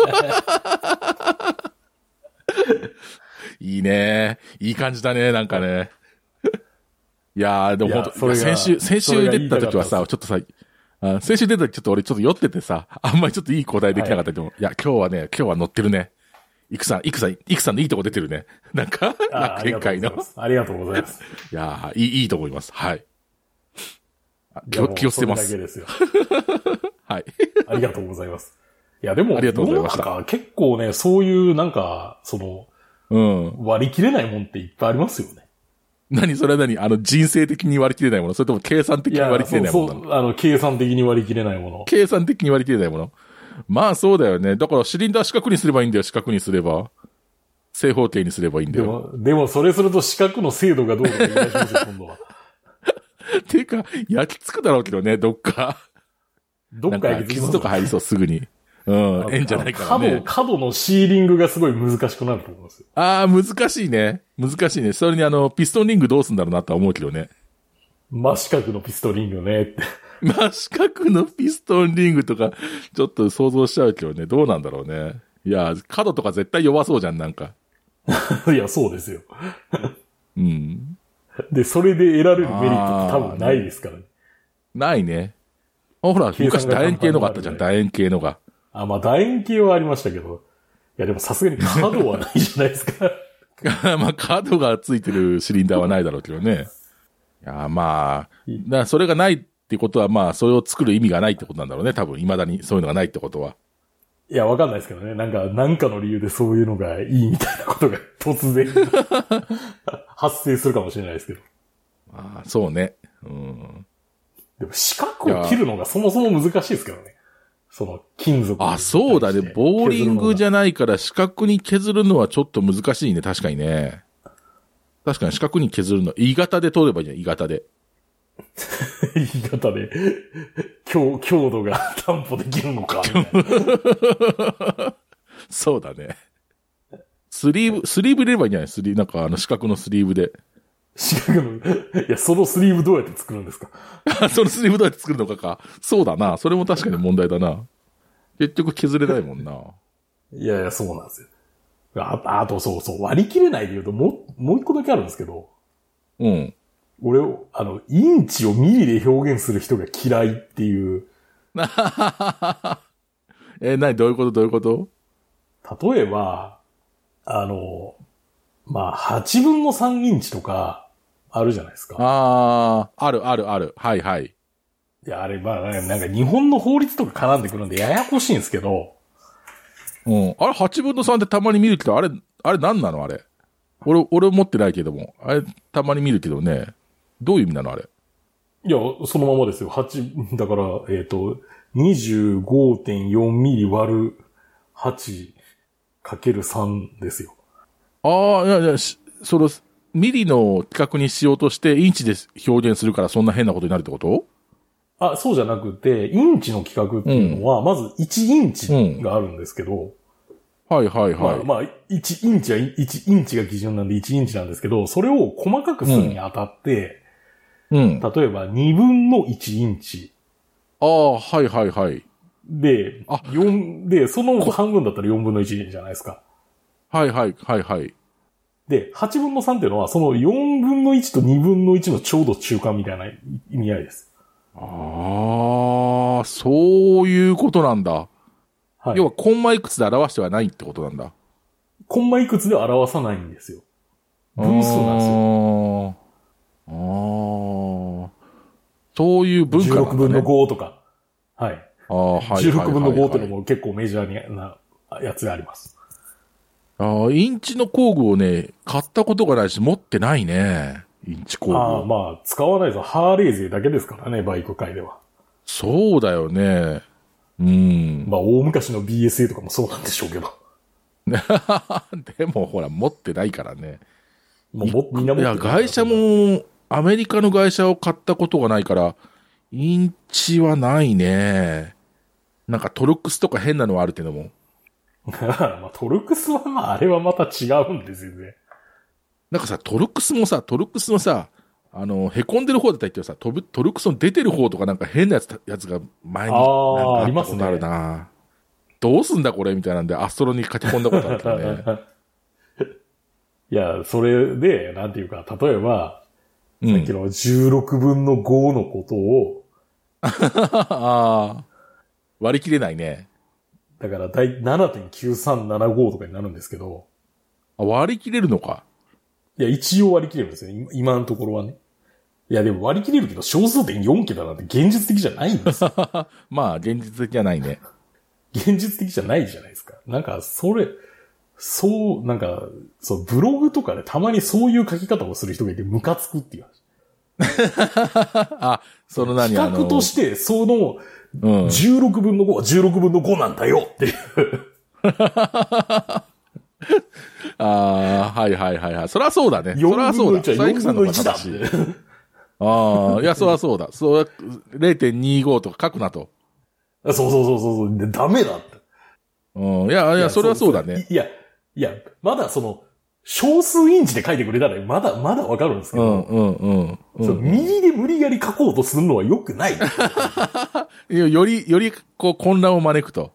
いいね。いい感じだね、なんかね。いやー、でも本当先週、先週出た時はさ、言いちょっとさ、あ先週出た時ちょっと俺ちょっと酔っててさ、あんまりちょっといい答えできなかったけど、い、や、今日はね、今日は乗ってるね。いくさん、いくさん、いくさんのいいとこ出てるね。(laughs) なんか、あ楽園会の。ありがとうございます。(laughs) いやーいい、いいと思います。はい。あ気を。気をつけます。すよ。(laughs) はい。ありがとうございます。いや、でも、ありがとうございました結構ね、そういうなんか、その、うん。割り切れないもんっていっぱいありますよね。何それは何？あの、人生的に割り切れないもの？それとも計算的に割り切れないものそう、あの、計算的に割り切れないもの。計算的に割り切れないもの？まあそうだよね。だからシリンダー四角にすればいいんだよ、四角にすれば。正方形にすればいいんだよ。でも、でもそれすると四角の精度がどうか言い出しますよ、今度は。(laughs) ていうか、焼き付くだろうけどね、どっか。どっかか焼きつきます傷とか入りそう、すぐに。うん、ええんじゃないからね角、。角のシーリングがすごい難しくなると思いますよ。ああ、難しいね。難しいね。それにあの、ピストンリングどうすんだろうなとは思うけどね。真四角のピストリングねって。まあ、四角のピストンリングとか、ちょっと想像しちゃうけどね、どうなんだろうね。いや、角とか絶対弱そうじゃん、なんか。(laughs) いや、そうですよ。うん。で、それで得られるメリットって多分ないですからね。ないね。あほら、昔楕円形のがあったじゃん、楕円形のが。あ、まあ、楕円形はありましたけど。いや、でもさすがに角はないじゃないですか。(laughs) まあ、角がついてるシリンダーはないだろうけどね。いや、まあ、それがないってことは、まあ、それを作る意味がないってことなんだろうね、多分、未だにそういうのがないってことは。いや、わかんないですけどね。なんか、なんかの理由でそういうのがいいみたいなことが (laughs) 突然 (laughs) 発生するかもしれないですけど。ああ、そうね。うん。でも四角を切るのがそもそも難しいですけどね。その金属あ、そうだね。ボーリングじゃ。ゃないから四角に削るのはちょっと難しいね。確かにね。確かに四角に削るの。鋳型で取ればいいじゃん。鋳型で。(laughs) 言い方で、強、強度が (laughs) 担保できるのか、みたいな。(laughs) そうだね。スリーブ、スリーブ入れればいいんじゃない？スリー、なんかあの四角のスリーブで。四角の、いや、そのスリーブどうやって作るんですか？あそのスリーブどうやって作るのかか。そうだな。それも確かに問題だな。結局削れないもんな。いやいや、そうなんですよ。ああと、そうそう、割り切れないで言うと、もう、もう一個だけあるんですけど、うん。俺を、あの、インチをミリで表現する人が嫌いっていう、(laughs) え、なにどういうこと？どういうこと？例えば、あの、まあ、8分の3インチとか、あるじゃないですか。ああ、あるあるある。はいはい。いや、あれ、まあ、なんか日本の法律とか絡んでくるんでややこしいんですけど、うん。あれ、8分の3ってたまに見るけど、あれ、あれ何なの？あれ。俺、俺持ってないけども。あれ、たまに見るけどね。どういう意味なのあれ？いや、そのままですよ。8、だから、えっ、と、25.4ミリ割る8かける3ですよ。ああ、いやいや、しその、ミリの規格にしようとして、インチで表現するからそんな変なことになるってこと？あ、そうじゃなくて、インチの規格っていうのは、まず1インチがあるんですけど、はいはいはい。まあ、まあ、1インチは1インチが基準なんで1インチなんですけど、それを細かくするにあたって、うん。あ例えば2分の1インチあ、はいはいはい。で、あ4、で、その半分だったら4分の1じゃないですか。はいはいはいはい。で、8分の3っていうのは、その4分の1と2分の1のちょうど中間みたいな意味合いです。ああ、そういうことなんだ。はい。要は、コンマいくつで表してはないってことなんだ。コンマいくつでは表さないんですよ。分数なんですよ。よ。あーあー。そういう文化ね。16分の5とか。はい。ああ、はい。16分の5っていうのも。も結構メジャーなやつがあります。ああ、インチの工具をね、買ったことがないし、持ってないね。インチ工具。ああ、まあ、使わないぞ。ハーレー勢だけですからね、バイク界では。そうだよね。うん。まあ、大昔の BSA とかもそうなんでしょうけど。(laughs) でも、ほら、持ってないからね。もうもみんな持ってるいや、会社も、アメリカの会社を買ったことがないから、インチはないね。なんかトルクスとか変なのはあるけども。(laughs) まあ、トルクスはまあ、あれはまた違うんですよね。なんかさ、トルクスもさ、トルクスのさ、あの、凹んでる方だったりってさ、トルトルクスの出てる方とかなんか変なやつやつが前にあなんーかありますねるな。どうすんだこれみたいなんで、アストロに書き込んだことあるけどね。(laughs) いや、それで、なんていうか、例えば、うんさっき。の16分の5のことを、ああ。割り切れないね。だからだい7.9375とかになるんですけど、あ割り切れるのか？いや、一応割り切れるんですよ。今今のところはね。いや、でも割り切れるけど、小数点4桁なんて現実的じゃないんですよ。(laughs) まあ、現実的じゃないね。(laughs) 現実的じゃないじゃないですか。なんか、それ、そう、なんか、そう、ブログとかでたまにそういう書き方をする人がいてムカつくっていう話。(laughs) あ、その何あの比較、として、その、うん。16分の5は16分の5なんだよっていう。(laughs) ああ、はいはいはいはい。そりゃそうだね。そり4ゃそうだ。分の1は4そりゃ分の1だああ、いや、そりゃそうだ。そう、0.25とか書くなと。て。そうそうそうそう。でダメだって。うん。いや、いや、それはそうだね。いや、いや、まだその、小数インチで書いてくれたら、まだ、まだわかるんですけど、うん、うん、うん。右で無理やり書こうとするのは良くない。(laughs) いやより、より、こう、混乱を招くと。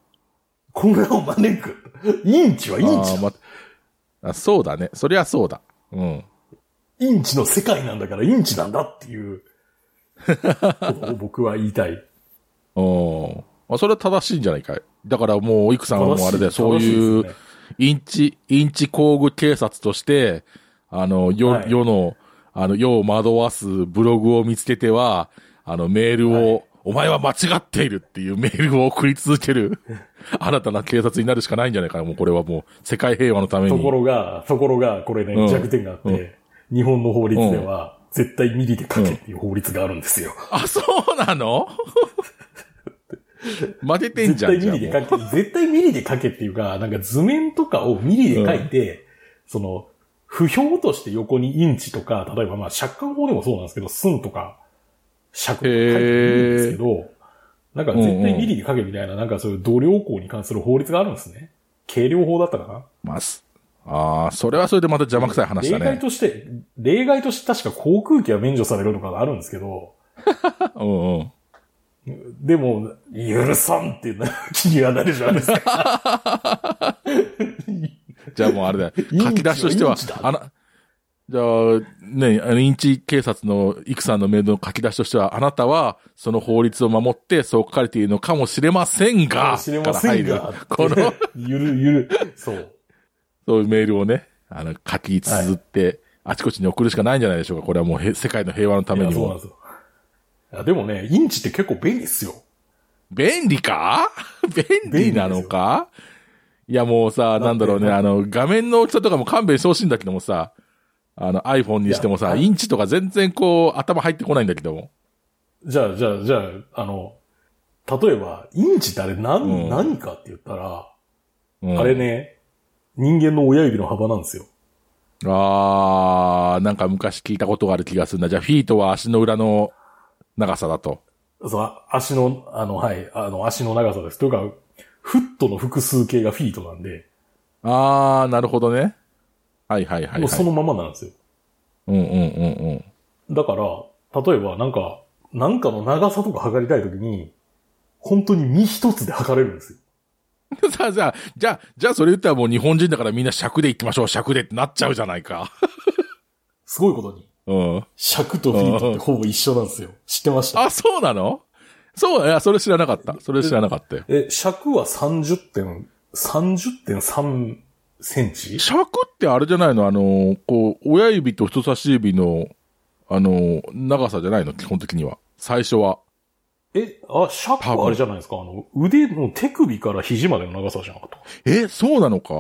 混乱を招く。インチはインチだ。あーまあ、そうだね。そりゃそうだ。うん。インチの世界なんだからインチなんだっていう、(laughs) 僕は言いたい。うん。まあ、それは正しいんじゃないかい。だからもう、いくさんはもうあれだよ、そういうね、インチ、インチ工具警察として、あの、世、はい世の、あの、世を惑わすブログを見つけては、あの、メールを、はいお前は間違っているっていう (laughs) メールを送り続ける、(laughs) 新たな警察になるしかないんじゃないかな。もうこれはもう、世界平和のために。ところが、ところが、これね、うん弱点があって、日本の法律では、絶対ミリで書けっていう法律があるんですよ。あ、そうなの？負けてん絶じゃん。対ミリで書け、絶対ミリで書けっていうか、なんか図面とかをミリで書いて、その、不評として横にインチとか、例えばまあ、借款法でもそうなんですけど、寸とか、尺とか書いていいんですけど、なんか絶対ミリで書けみたいな、なんかそういう度量法に関する法律があるんですね。計量法だったかなまあ、すああ、それはそれでまた邪魔くさい話だ例外ね。として、例外として確か航空機は免除されるとかがあるんですけど、(laughs) うんうん。でも、許さんっていうのは (laughs) 気にはなるじゃないですか。(laughs) じゃあもうあれだよ。書き出しとしてはあな、じゃあ、ね、あの、インチ警察のイクさんのメールの書き出しとしては、あなたは、その法律を守って、そう書かれているのかもしれませんが、かもしれませんがこの、(laughs) ゆるゆる、そう。そういうメールをね、あの、書き綴って、あちこちに送るしかないんじゃないでしょうか。これはもうへ、世界の平和のためにも。そうなんですよ。いやでもね、インチって結構便利ですよ。便利か？(laughs) 便利なのか？いやもうさ、なんだろうね、あの、画面の大きさとかも勘弁してほしいんだけどもさ、あの iPhone にしてもさ、インチとか全然こう、頭入ってこないんだけども。じゃあ、じゃあ、じゃあ、あの、例えば、インチってあれ何、うん何かって言ったら、うんあれね、人間の親指の幅なんですよ。あー、なんか昔聞いたことがある気がするんだ。じゃあ、フィートは足の裏の長さだと。そう、足の、あの、はい、あの、足の長さです。というか、フットの複数形がフィートなんで、あー、なるほどね。はいはいはい、はい。もうそのままなんですよ。うんうんうんうん。だから、例えばなんか、なんかの長さとか測りたいときに、本当に身一つで測れるんですよ。(laughs) さあ、じゃあ、じゃあ、じゃあそれ言ったらもう日本人だからみんな尺で行きましょう、尺でってなっちゃうじゃないか。(laughs) すごいことに。うん。尺とフィートってほぼ一緒なんですよ。知ってました？あ、そうなの？そう、いや、それ知らなかった。それ知らなかったよ。え、尺は30点、30.3センチ？尺ってあれじゃないの？あの、こう、親指と人差し指の、あの、長さじゃないの？基本的には。最初は。え、あ、尺はあれじゃないですか？あの、腕の手首から肘までの長さじゃなかった。え、そうなのか？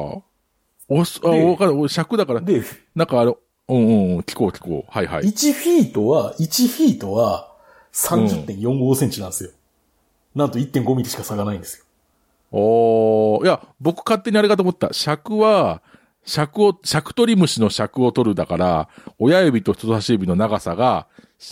おす、あ、でわかる。俺尺だから、で、なんかあの、うんうんうん、聞こう聞こう。はいはい。1フィートは、1フィートは30.45センチなんですよ。なんと1.5ミリしか差がないんですよ。おー、いや、僕勝手にあれかと思った。尺は、尺を、尺取り虫の尺を取るだから、親指と人差し指の長さが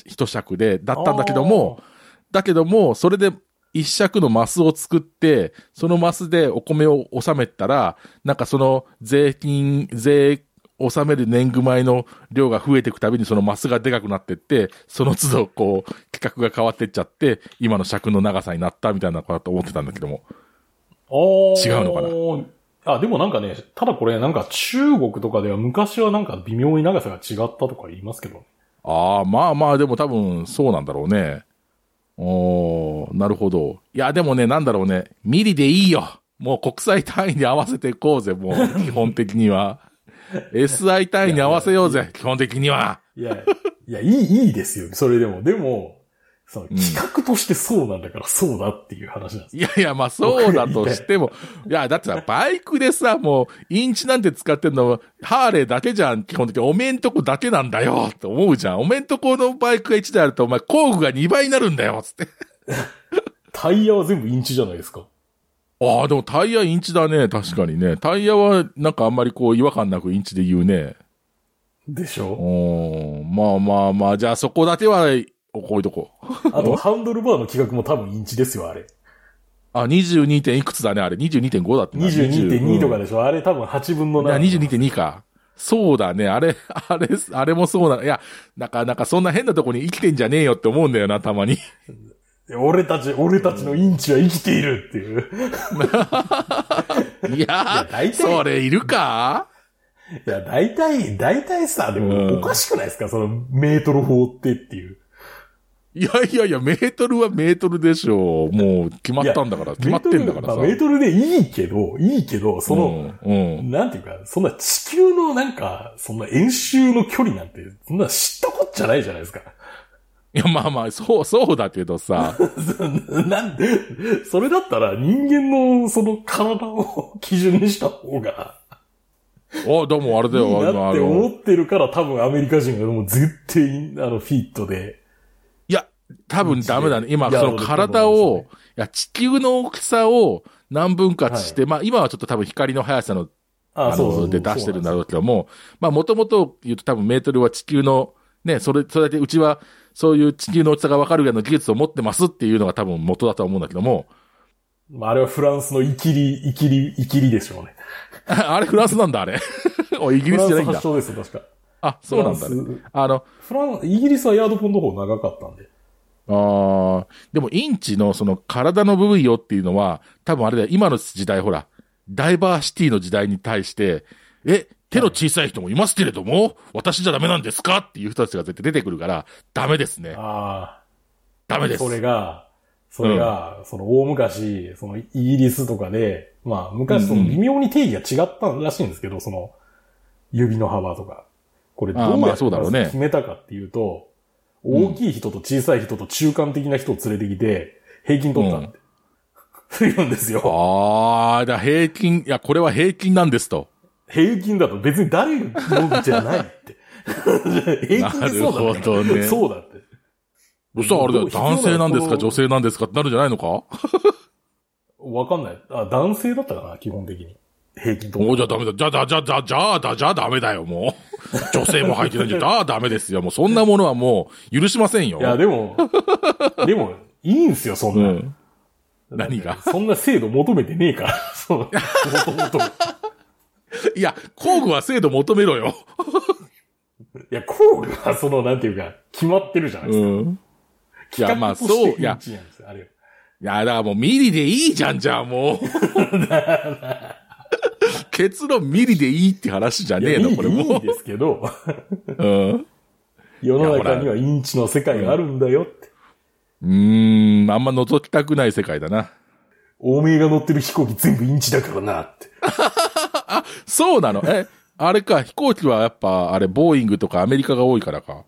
一尺で、だったんだけども、だけども、それで一尺のマスを作って、そのマスでお米を納めたら、なんかその税金、税、納める年貢米の量が増えていくたびにそのマスがでかくなってって、その都度こう、規格が変わってっちゃって、今の尺の長さになったみたいなことだと思ってたんだけども。違違うのかな？あ、でもなんかね、ただこれなんか中国とかでは昔はなんか微妙に長さが違ったとか言いますけど。ああ、まあまあ、でも多分そうなんだろうね。おーなるほど。いや、でもね、なんだろうね。ミリでいいよ。もう国際単位に合わせていこうぜ、もう、基本的には。SI 単位に合わせようぜ、基本的には。いや、いや、いい、(laughs) いいですよ。それでも。でも、その企画としてそうなんだからそうだっていう話なんです。いやいや、まあそうだとしても。(laughs) いや、だってさ、バイクでさ、もう、インチなんて使ってんの、ハーレーだけじゃん、基本的に。おめんとこだけなんだよ、って思うじゃん。おめんとこのバイクが1台あると、お前、工具が2倍になるんだよ、つって。(laughs) タイヤは全部インチじゃないですか。ああ、でもタイヤインチだね。確かにね。タイヤはなんかあんまりこう違和感なくインチで言うね。でしょ？おーまあまあまあ、じゃあそこだけは置いとこう。あと、ハンドルバーの規格も多分インチですよ、あれ。あ、22. 点いくつだね、あれ。22.5だってな22.2とかで。でしょ、あれ多分8分のいや、7。22.2か。そうだね。あれ、(laughs) あれ、あれもそうな。いや、なんか、なんかそんな変なとこに生きてんじゃねえよって思うんだよな、たまに。俺たち、俺たちのインチは生きているっていう。(laughs) いや大体それいるか？いや、大体、大体さ、でうんもおかしくないですか？そのメートル法ってっていう。いやいやいや、メートルはメートルでしょう。もう決まったんだから、決まってんだからさ。メーメートルでいいけど、いいけど、その、うん、うん。なんていうか、そんな地球のなんか、そんな円周の距離なんて、そんな知ったこっちゃないじゃないですか。いや、まあまあ、そう、そうだけどさ。(laughs) なんで、それだったら人間のその体を基準にした方があ、でもあれだいいよ、あなってのあの思ってるから多分アメリカ人がもう絶対あのフィットで。いや、多分ダメだね。今、その体を、いや、地球の大きさを何分割して、まあ今はちょっと多分光の速さの、ああの、で出してるんだろうけども、まあもともと言うと多分メートルは地球の、ね、それ、それでうちは、そういう地球の大きさがわかるような技術を持ってますっていうのが多分元だとは思うんだけども、まあ、あれはフランスのイキリ、イキリ、イキリでしょうね。(laughs) あれフランスなんだ、あれ。(laughs) お、イギリスじゃないんだフランス発。祥です、確か。あ、そうなんだね。スあの、フラン、イギリスはヤードポンド方長かったんで。ああ、でもインチのその体の部位よっていうのは、多分あれだよ、今の時代ほら、ダイバーシティの時代に対して、え、手の小さい人もいますけれども、私じゃダメなんですかっていう人たちが絶対出てくるから、ダメですね。ああ。ダメです。それが、それが、その大昔、そのイギリスとかで、まあ昔その微妙に定義が違ったらしいんですけど、その指の幅とか。これどうやってあそうだろうね決めたかっていうと、大きい人と小さい人と中間的な人を連れてきて、平均取ったって。(laughs) 言うんですよ。ああ、だ平均、いや、これは平均なんですと。平均だと別に誰のじゃないって。(laughs) 平均でそうだなるほどねそうだって。そしたらあれだよ、男性なんですか、女性なんですか？ってなるんじゃないのか？(laughs) わかんない。あ、男性だったかな、基本的に。平均と。もうじゃあダメだ。じゃあ、じゃあ、じゃあ、じゃあ、じゃあ、じゃあ、じゃあダメだよ、もう。(laughs) 女性も入ってないんじゃ、じゃあダメですよ。もうそんなものはもう許しませんよ。いや、でも、でも、いいんすよ、そんな。うん。何が？そんな制度求めてねえから。そう。もともと。いや、工具は精度求めろよ。(laughs) いや、工具はその、なんていうか、決まってるじゃないですか。ん。いや、まあ、そう、いや、あれいや、だからもうミリでいいじゃん、じゃあもう。結論ミリでいいって話じゃねえの、これもいいん。ですけど、うん。い世の中にはインチの世界があるんだよって。うーん、あんま覗きたくない世界だな。おめえが乗ってる飛行機全部インチだからなって。(laughs) そうなの？え、あれか、飛行機はやっぱ、あれ、ボーイングとかアメリカが多いからか？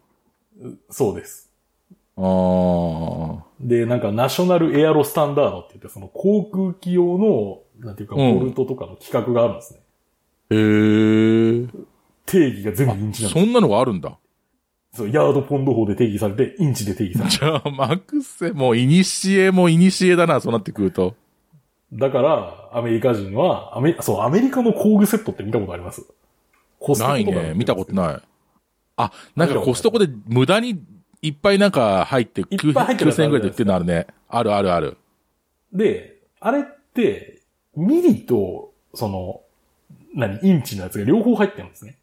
そうです。あー。で、なんか、ナショナルエアロスタンダードって言って、その航空機用の、なんていうか、うんボルトとかの規格があるんですね。へー。定義が全部インチなんですそんなのがあるんだ。そう、ヤードポンド法で定義されて、インチで定義されて。じゃあ、マクセ、もう、いにしえもいにしえだな、そうなってくると。だから、アメリカ人は、アメ、そう、アメリカの工具セットって見たことあります？コストコないね。見たことない。あ、なんかコストコで無駄にいっぱいなんか入って、いっぱい入ってるやつ9000円ぐらいで売ってるのあるね。あるあるある。で、あれって、ミリと、その、何、インチのやつが両方入ってるんですね。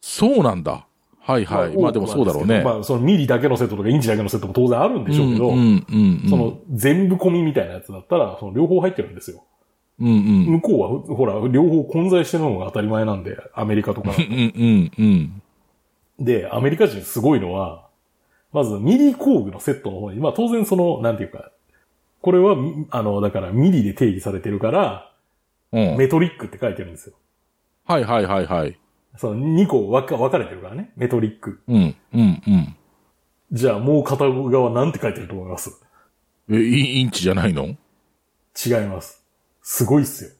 そうなんだ。はいはい。まあでもそうだろうね。まあ、そのミリだけのセットとかインチだけのセットも当然あるんでしょうけど。その全部込みみたいなやつだったら、その両方入ってるんですよ。うんうん。向こうは、ほら、両方混在してるのが当たり前なんで、アメリカとか。で、アメリカ人すごいのは、まずミリ工具のセットの方に、まあ当然その、なんていうか、これは、みあの、だからミリで定義されてるから、うん。メトリックって書いてるんですよ。はいはいはいはい。その2個分か分かれてるからね、メトリック。うんうんうん。じゃあもう片側なんて書いてると思いますえ、イインチじゃないの？違います。すごいっすよ。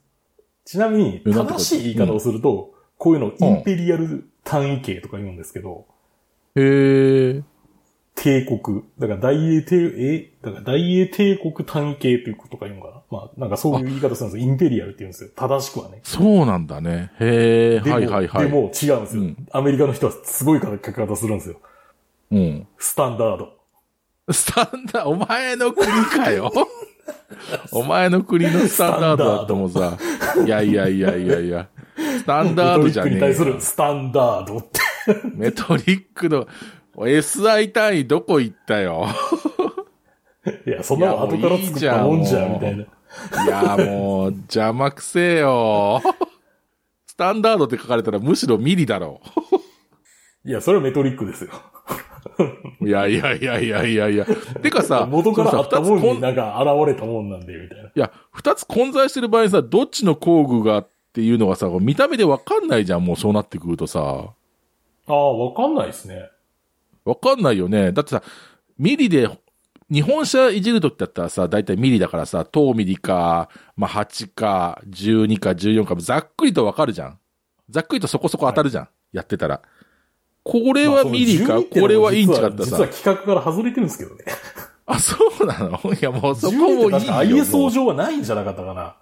ちなみに、正しい言い方をすると、こういうのインペリアル単位形とか言うんですけど、へえ。帝国。だから大英帝、え？だから大英帝国単位形ということか言うのかなまあ、なんかそういう言い方するんですよ。インペリアルって言うんですよ。正しくはね。そうなんだね。へえ。はいはいはい。でも違うんですよ、うんアメリカの人はすごい書き方するんですよ。うん。スタンダード。スタンダード、お前の国かよ。(laughs) お前の国のスタンダードだともさ。いやいやいやいやいや。スタンダードじゃねえメトリックに対すよるスタンダードって。メトリックの SI 単位どこ行ったよ？いや、そんなの後から作ったもんじゃん、みたいな。いや、もう、邪魔くせえよ。(laughs) スタンダードって書かれたらむしろミリだろ (laughs) いや、それはメトリックですよ。う。(laughs) いやいやいやいやいやいや。てかさ、元からあったもんになんか現れたもんなんで、みたいな。いや、二つ混在してる場合さ、どっちの工具がっていうのがさ、見た目でわかんないじゃん、もうそうなってくるとさ。ああ、わかんないですね。わかんないよね。だってさ、ミリで、日本車いじるときだったらさ、だいたいミリだからさ、等ミリか、まあ、8か、12か、14か、ざっくりとわかるじゃん。ざっくりとそこそこ当たるじゃん。やってたら。これはミリか、まあその12ってのもこれはインチかってさ実は。企画から外れてるんですけどね。あ、そうなの？(laughs) いや、もうそこ12もいいよ。ISO う上はないんじゃなかったかな。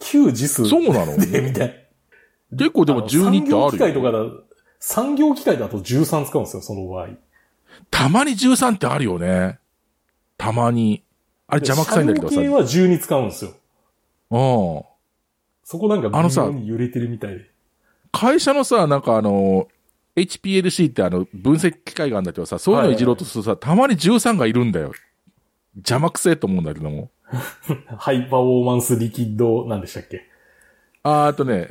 旧次数そうなの？で、(laughs) みたい結構でな。も12ってあ産業機械るよ。とかだ、産業機械だと13使うんですよ、その場合。たまに13ってあるよね。たまに。あれ邪魔くさいんだけどさ。系は12使うんですよ。そこなんかあのさ微妙に揺れてるみたいで。会社のさ、なんかあの、HPLC ってあの、分析機械があるんだけどさ、そういうのいじろうとするとさ、たまに13がいるんだよ。邪魔くせえと思うんだけども。(laughs) ハイパフォーマンスリキッド、なんでしたっけ？あーあとね、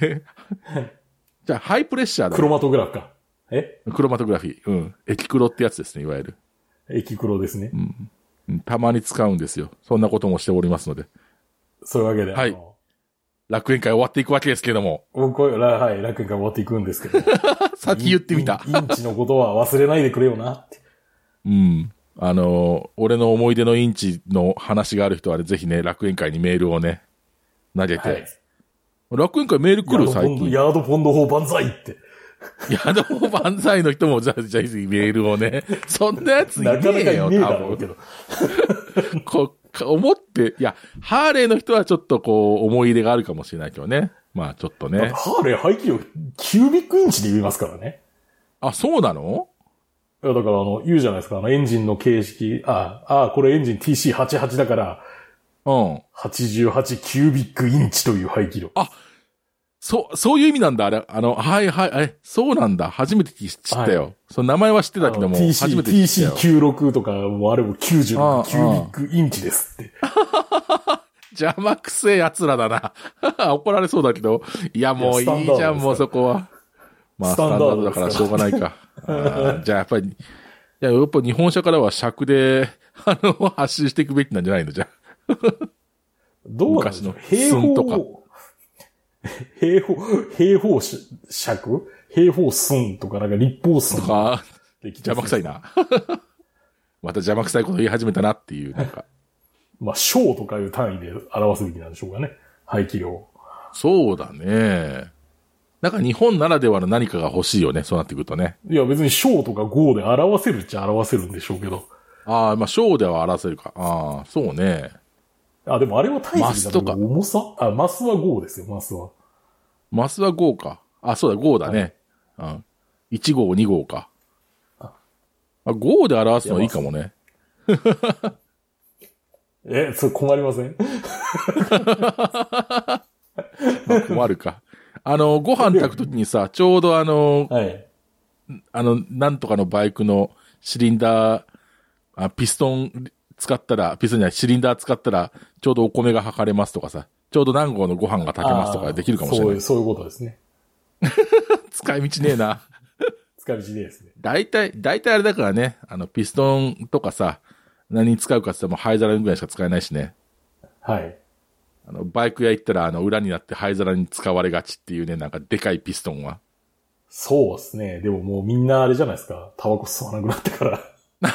(laughs) じゃあ、ハイプレッシャーだ、クロマトグラフか。え？クロマトグラフィー。うん。エキクロってやつですね、いわゆる。液黒ですね。うんたまに使うんですよ。そんなこともしておりますので。そういうわけで。はい楽園会終わっていくわけですけども。僕は、らはい、楽園会終わっていくんですけど。(laughs) 先言ってみたイ。ンチのことは忘れないでくれよなって。うん。あのー俺の思い出のインチの話がある人はね、ぜひね、楽園会にメールをね、投げて。はい。楽園会メール来る？最近。ヤードポンド法万歳って。いや、でも万歳の人も、じゃあ、じゃあ、メールをね。そんなやついねなかなかえよ、いねえだ多分。(laughs) こか思って、いや、ハーレーの人はちょっとこう、思い入れがあるかもしれないけどね。まあ、ちょっとね。ハーレー排気量キュービックインチで言いますからね。あ、そうなの？いや、だからあの、言うじゃないですか。あの、エンジンの形式、あ、あ、これエンジン TC88 だから、うん。88キュービックインチという排気量。そう、そういう意味なんだ。あれ、あの、はいはい、え、そうなんだ。初めて知ったよ。はその名前は知ってたけども、TC、て知ったよ。TC96 とかもあれも96ああキュービックインチですって。(laughs) 邪魔くせえ奴らだな。(laughs) 怒られそうだけど。いや、もういいじゃん、もうそこは。まあ、スタンダードだからしょうがないか。(laughs) じゃあやっぱり、いや、やっぱ日本車からは尺で、あの、発信していくべきなんじゃないのじゃあどうなんでしょう？昔の平寸とか方、平方、平方尺平方寸とかなんか立方寸とか、で邪魔くさい。な。(laughs) また邪魔くさいこと言い始めたなっていう、なんか。(laughs) まあ、小とかいう単位で表すべきなんでしょうかね。排気量。そうだね。なんか日本ならではの何かが欲しいよね、そうなってくるとね。いや、別に小とか5で表せるっちゃ表せるんでしょうけど。ああ、まあ、小では表せるか。ああ、そうね。あ、でもあれは体マスとか重さ？あ、マスは5ですよ、マスは。マスは5か。あ、そうだ、5だね。うん。1号、2号か。ああ、5で表すのいいかもね。(laughs) え、それ困りません？(laughs) まあ困るか。あの、ご飯炊くときにさ、ちょうどあの、はい。あの、なんとかのバイクのシリンダー、あピストン使ったら、ピストンじゃない、シリンダー使ったら、ちょうどお米が測れますとかさ、ちょうど何号のご飯が炊けますとかできるかもしれない。そういう、そういうことですね。(laughs) 使い道ねえな。(laughs) 使い道ですね。大体、大体あれだからね、あの、ピストンとかさ、何に使うかって言ったらもう灰皿ぐらいしか使えないしね。はい。あの、バイク屋行ったら、あの、裏になって灰皿に使われがちっていうね、なんかでかいピストンは。そうですね。でももうみんなあれじゃないですか。タバコ吸わなくなってから。(laughs)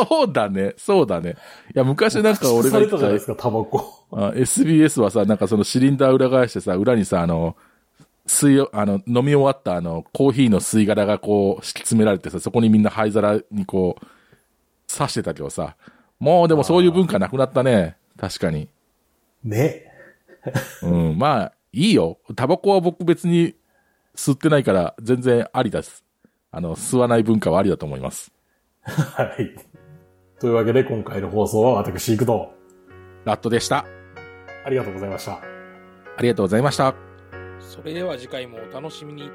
あ、そうだね、そうだね。いや、昔なんか俺が (laughs) され言ったたじゃないですか、タバコ。あ SBS はさ、なんかそのシリンダー裏返してさ、裏にさ、あの、吸いを、あの、飲み終わったあの、コーヒーの吸い殻がこう、敷き詰められてさ、そこにみんな灰皿にこう、刺してたけどさ、もうでもそういう文化なくなったね。確かに。ね。(laughs) うん、まあ、いいよ。タバコは僕別に吸ってないから全然ありです。あの、吸わない文化はありだと思います。(laughs) はい。というわけで今回の放送は私行くと、ラットでした。ありがとうございました。ありがとうございました。それでは次回もお楽しみに。